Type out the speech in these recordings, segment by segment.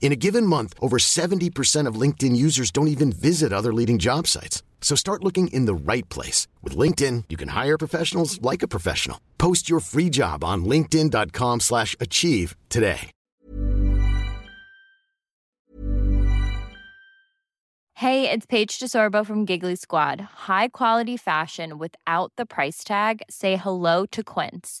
In a given month, over 70% of LinkedIn users don't even visit other leading job sites. So start looking in the right place. With LinkedIn, you can hire professionals like a professional. Post your free job on linkedin.com slash achieve today. Hey, it's Paige DeSorbo from Giggly Squad. High quality fashion without the price tag. Say hello to Quince.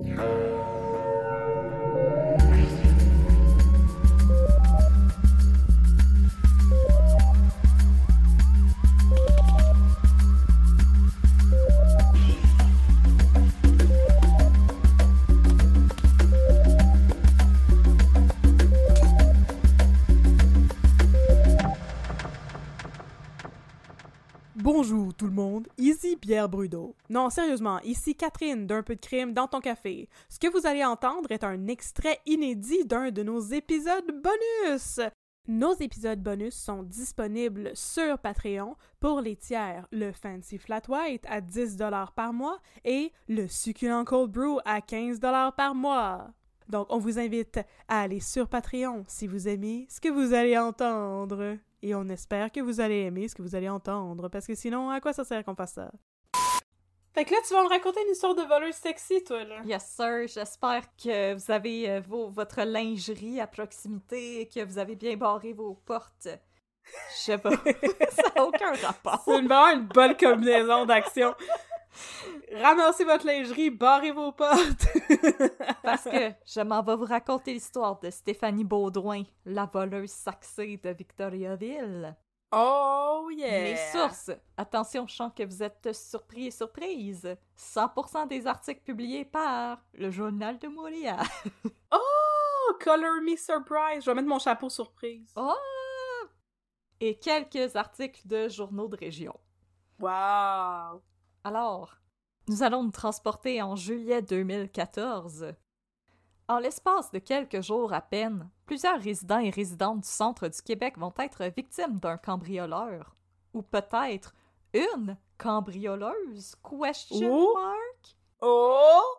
Yeah. Bonjour tout le monde, ici Pierre Brudeau. Non, sérieusement, ici Catherine d'un peu de crime dans ton café. Ce que vous allez entendre est un extrait inédit d'un de nos épisodes bonus. Nos épisodes bonus sont disponibles sur Patreon pour les tiers, le Fancy Flat White à 10$ par mois et le Succulent Cold Brew à 15$ par mois. Donc, on vous invite à aller sur Patreon si vous aimez ce que vous allez entendre. Et on espère que vous allez aimer ce que vous allez entendre, parce que sinon, à quoi ça sert qu'on fasse ça? Fait que là, tu vas me raconter une histoire de voleuse sexy, toi, là. Yes, sir. J'espère que vous avez euh, vos, votre lingerie à proximité et que vous avez bien barré vos portes. Je sais pas. ça n'a aucun rapport. C'est vraiment une bonne combinaison d'action. Ramassez votre lingerie, barrez vos portes. Parce que je m'en vais vous raconter l'histoire de Stéphanie Baudouin, la voleuse saxée de Victoriaville. Oh yeah! Mes sources. Attention, je sens que vous êtes surpris et surprise. 100% des articles publiés par le Journal de Montréal. oh! Color me surprise! Je vais mettre mon chapeau surprise. Oh! Et quelques articles de journaux de région. Wow! Alors, nous allons nous transporter en juillet 2014. En l'espace de quelques jours à peine, plusieurs résidents et résidentes du centre du Québec vont être victimes d'un cambrioleur. Ou peut-être une cambrioleuse? Question Oh! mark? Oh!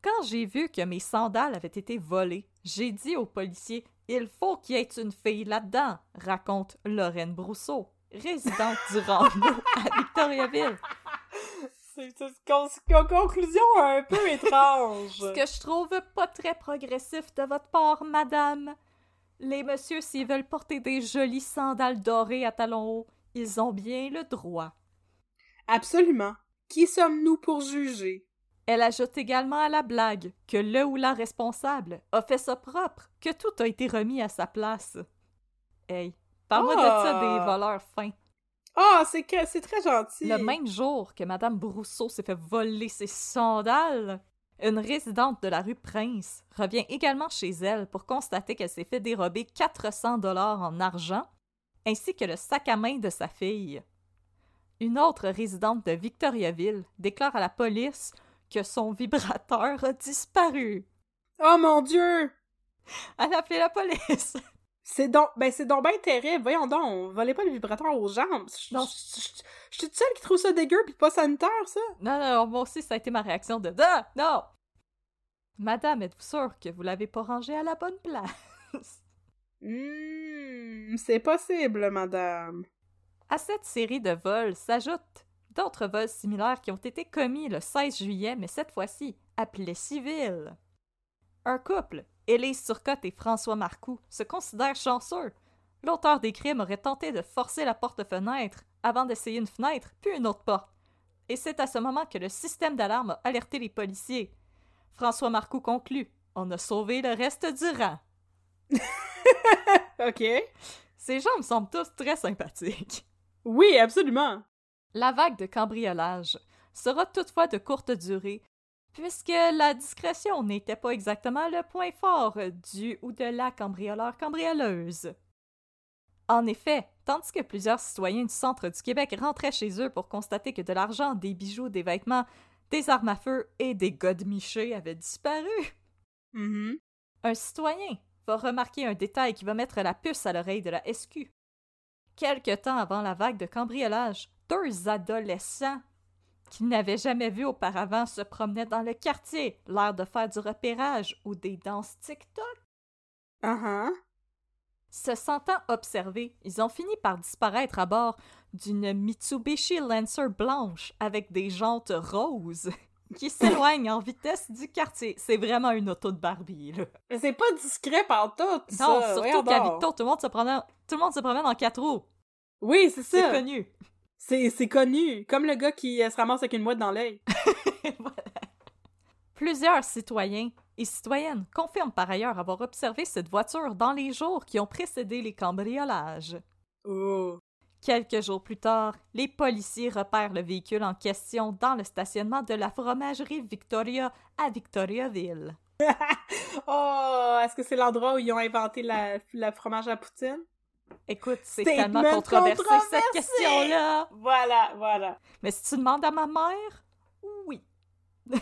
Quand j'ai vu que mes sandales avaient été volées, j'ai dit au policier Il faut qu'il y ait une fille là-dedans, raconte Lorraine Brousseau, résidente du Rando à Victoriaville. C'est une con- con- conclusion un peu étrange. Ce que je trouve pas très progressif de votre part, madame. Les messieurs, s'ils veulent porter des jolies sandales dorées à talons hauts, ils ont bien le droit. Absolument. Qui sommes-nous pour juger? Elle ajoute également à la blague que le ou la responsable a fait ça propre, que tout a été remis à sa place. Hey, parle-moi de ça Ah. des voleurs fins. Ah, c'est que c'est très gentil. Le même jour que Madame Brousseau s'est fait voler ses sandales, une résidente de la rue Prince revient également chez elle pour constater qu'elle s'est fait dérober 400 dollars en argent, ainsi que le sac à main de sa fille. Une autre résidente de Victoriaville déclare à la police que son vibrateur a disparu. Oh mon dieu! Elle a appelé la police. C'est donc, ben c'est donc bien terrible. Voyons donc, volez pas le vibrateur aux jambes. Je suis toute seule qui trouve ça dégueu pis pas sanitaire, ça. Non, non, moi aussi, ça a été ma réaction de Ah, non! Madame, êtes-vous sûre que vous l'avez pas rangé à la bonne place? Hmm, c'est possible, madame. À cette série de vols s'ajoutent d'autres vols similaires qui ont été commis le 16 juillet, mais cette fois-ci appelés civils. Un couple, Élise Turcotte et François Marcoux, se considèrent chanceux. L'auteur des crimes aurait tenté de forcer la porte-fenêtre avant d'essayer une fenêtre, puis une autre porte. Et c'est à ce moment que le système d'alarme a alerté les policiers. François Marcoux conclut On a sauvé le reste du rang. OK. Ces gens me semblent tous très sympathiques. Oui, absolument. La vague de cambriolage sera toutefois de courte durée, puisque la discrétion n'était pas exactement le point fort du ou de la cambrioleur-cambrioleuse. En effet, tandis que plusieurs citoyens du centre du Québec rentraient chez eux pour constater que de l'argent, des bijoux, des vêtements, des armes à feu et des godemichés avaient disparu, Mhm. un citoyen va remarquer un détail qui va mettre la puce à l'oreille de la SQ. Quelque temps avant la vague de cambriolage, deux adolescents qui n'avaient jamais vu auparavant se promenaient dans le quartier, l'air de faire du repérage ou des danses TikTok. Uh-huh. Se sentant observés, ils ont fini par disparaître à bord d'une Mitsubishi Lancer blanche avec des jantes roses qui s'éloigne en vitesse du quartier. C'est vraiment une auto de Barbie, là. Mais c'est pas discret par tout, Non, ça. Surtout qu'à tout le monde se promène, tout le monde se promène en quatre roues. Oui, c'est C'est ça. connu. C'est c'est connu. Comme le gars qui euh, se ramasse avec une mouette dans l'œil. Voilà. Plusieurs citoyens et citoyennes confirment par ailleurs avoir observé cette voiture dans les jours qui ont précédé les cambriolages. Oh. Quelques jours plus tard, les policiers repèrent le véhicule en question dans le stationnement de la fromagerie Victoria à Victoriaville. Oh, est-ce que c'est l'endroit où ils ont inventé la, la fromage à poutine? Écoute, c'est tellement controversé controversé! cette question-là. Voilà, voilà. Mais si tu demandes à ma mère, oui.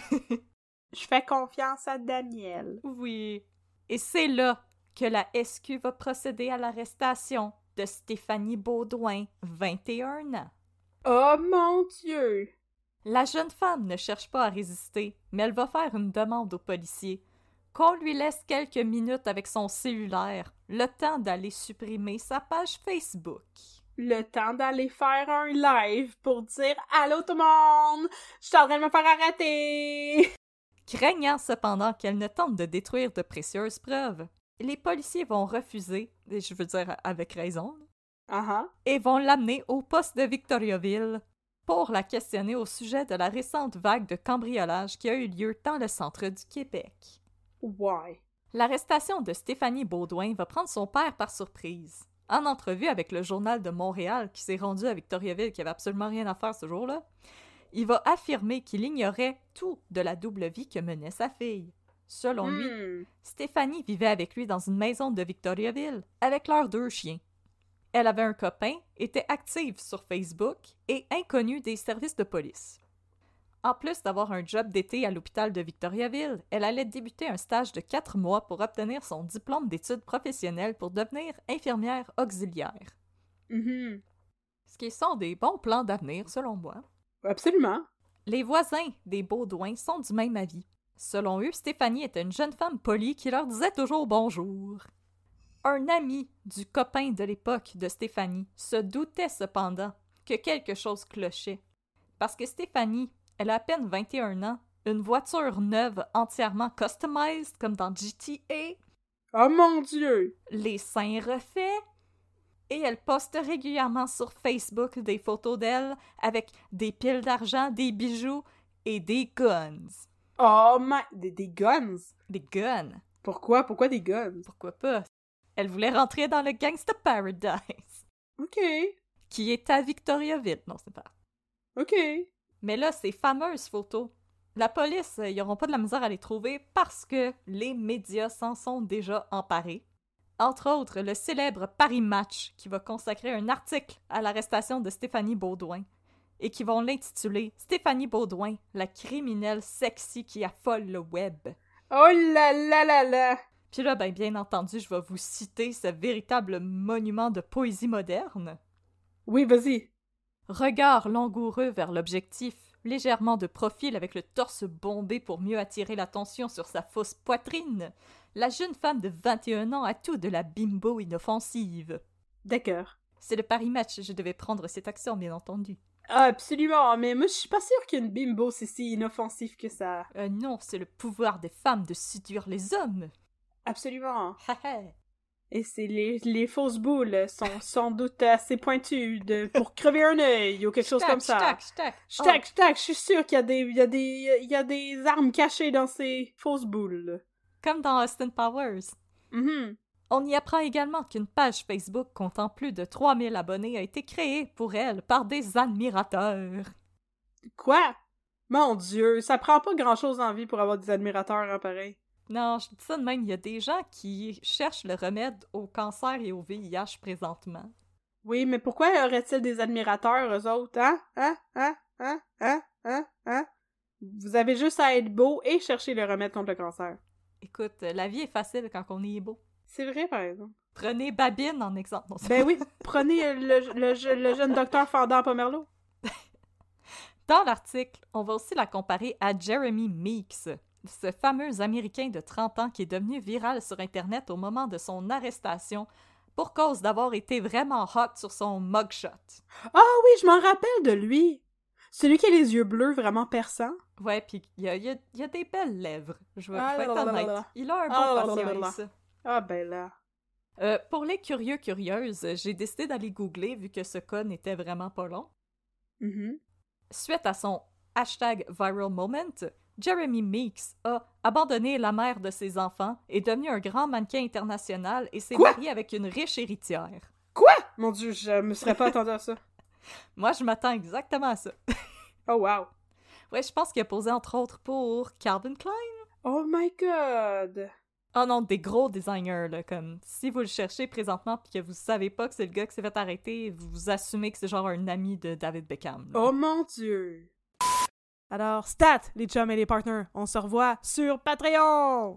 Je fais confiance à Daniel. Oui. Et c'est là que la SQ va procéder à l'arrestation de Stéphanie Baudouin, 21 ans. Oh mon dieu! La jeune femme ne cherche pas à résister, mais elle va faire une demande aux policiers qu'on lui laisse quelques minutes avec son cellulaire, le temps d'aller supprimer sa page Facebook. Le temps d'aller faire un live pour dire Allô tout le monde! Je suis en train de me faire arrêter! Craignant cependant qu'elle ne tente de détruire de précieuses preuves, les policiers vont refuser, et je veux dire avec raison, ah. et vont l'amener au poste de Victoriaville pour la questionner au sujet de la récente vague de cambriolage qui a eu lieu dans le centre du Québec. L'arrestation de Stéphanie Baudouin va prendre son père par surprise. En entrevue avec le Journal de Montréal, qui s'est rendu à Victoriaville, qui avait absolument rien à faire ce jour-là, il va affirmer qu'il ignorait tout de la double vie que menait sa fille. Selon lui, Hmm. Stéphanie vivait avec lui dans une maison de Victoriaville, avec leurs deux chiens. Elle avait un copain, était active sur Facebook et inconnue des services de police. En plus d'avoir un job d'été à l'hôpital de Victoriaville, elle allait débuter un stage de quatre mois pour obtenir son diplôme d'études professionnelles pour devenir infirmière auxiliaire. Mhm. Ce qui sont des bons plans d'avenir, selon moi. Absolument. Les voisins des Baudouins sont du même avis. Selon eux, Stéphanie était une jeune femme polie qui leur disait toujours bonjour. Un ami du copain de l'époque de Stéphanie se doutait cependant que quelque chose clochait. Parce que Stéphanie, elle a à peine 21 ans, une voiture neuve entièrement customized comme dans GTA, Oh mon dieu! les seins refaits, et elle poste régulièrement sur Facebook des photos d'elle avec des piles d'argent, des bijoux et des guns. Oh my... Des, des guns? Des guns. Pourquoi? Pourquoi des guns? Pourquoi pas? Elle voulait rentrer dans le Gangsta Paradise, Ok. qui est à Victoriaville. Non, c'est pas. Ok. Mais là, ces fameuses photos, la police, euh, ils n'auront pas de la misère à les trouver parce que les médias s'en sont déjà emparés. Entre autres, le célèbre Paris Match, qui va consacrer un article à l'arrestation de Stéphanie Baudouin et qui vont l'intituler Stéphanie Baudouin, la criminelle sexy qui affole le web. Oh là là là là! Puis là, ben, bien entendu, je vais vous citer ce véritable monument de poésie moderne. Oui, vas-y. Regard langoureux vers l'objectif, légèrement de profil avec le torse bombé pour mieux attirer l'attention sur sa fausse poitrine, la jeune femme de 21 ans a tout de la bimbo inoffensive. D'accord. C'est le Paris Match, je devais prendre cet accent, bien entendu. Ah, absolument, mais moi je suis pas sûre qu'une bimbo c'est si inoffensif que ça. Euh, non, c'est le pouvoir des femmes de séduire les hommes. Absolument. Et c'est les, les fausses boules sont sans doute assez pointues de, pour crever un œil ou quelque chose comme ça. shtack, shtack. Shtack, shtack, je suis sûre qu'il y a des, il y a des, il y a des armes cachées dans ces fausses boules. Oh, comme dans Austin Powers. Mhm. On y apprend également qu'une page Facebook comptant plus de 3000 abonnés a été créée pour elle par des admirateurs. Quoi? Mon dieu, ça prend pas grand chose en vie pour avoir des admirateurs, hein, pareil. Non, je dis ça de même, il y a des gens qui cherchent le remède au cancer et au VIH présentement. Oui, mais pourquoi aurait-il des admirateurs, eux autres, hein? Hein? Hein? Hein? Hein? Hein? Hein? Vous avez juste à être beau et chercher le remède contre le cancer. Écoute, la vie est facile quand on est beau. C'est vrai, par exemple. Prenez Babine en exemple. Non, Ben oui, prenez euh, le, le, je- le jeune docteur Fendant Pomerleau. Dans l'article, on va aussi la comparer à Jeremy Meeks, ce fameux Américain de 30 ans qui est devenu viral sur Internet au moment de son arrestation pour cause d'avoir été vraiment hot sur son mugshot. Ah oui, je m'en rappelle de lui. Celui qui a les yeux bleus vraiment perçants. Ouais, puis il y a, il y a- il y a des belles lèvres. Je vais, Ah être là là là honnête. là. Il a un Ah bon là. faciès. Ah ben là. Euh, pour les curieux curieuses, j'ai décidé d'aller googler vu que ce cas n'était vraiment pas long. Mhm. Suite à son hashtag viral moment, Jeremy Meeks a abandonné la mère de ses enfants, est devenu un grand mannequin international et s'est Quoi? marié avec une riche héritière. Quoi? Mon dieu, je me serais pas attendu à ça. Moi, je m'attends exactement à ça. Oh wow. Ouais, je pense qu'il a posé entre autres pour Calvin Klein. Oh my god. Oh non, des gros designers, là, comme si vous le cherchez présentement puis que vous savez pas que c'est le gars qui s'est fait arrêter, vous assumez que c'est genre un ami de David Beckham. là. Oh mon dieu. Alors, stat, les chums et les partners, on se revoit sur Patreon!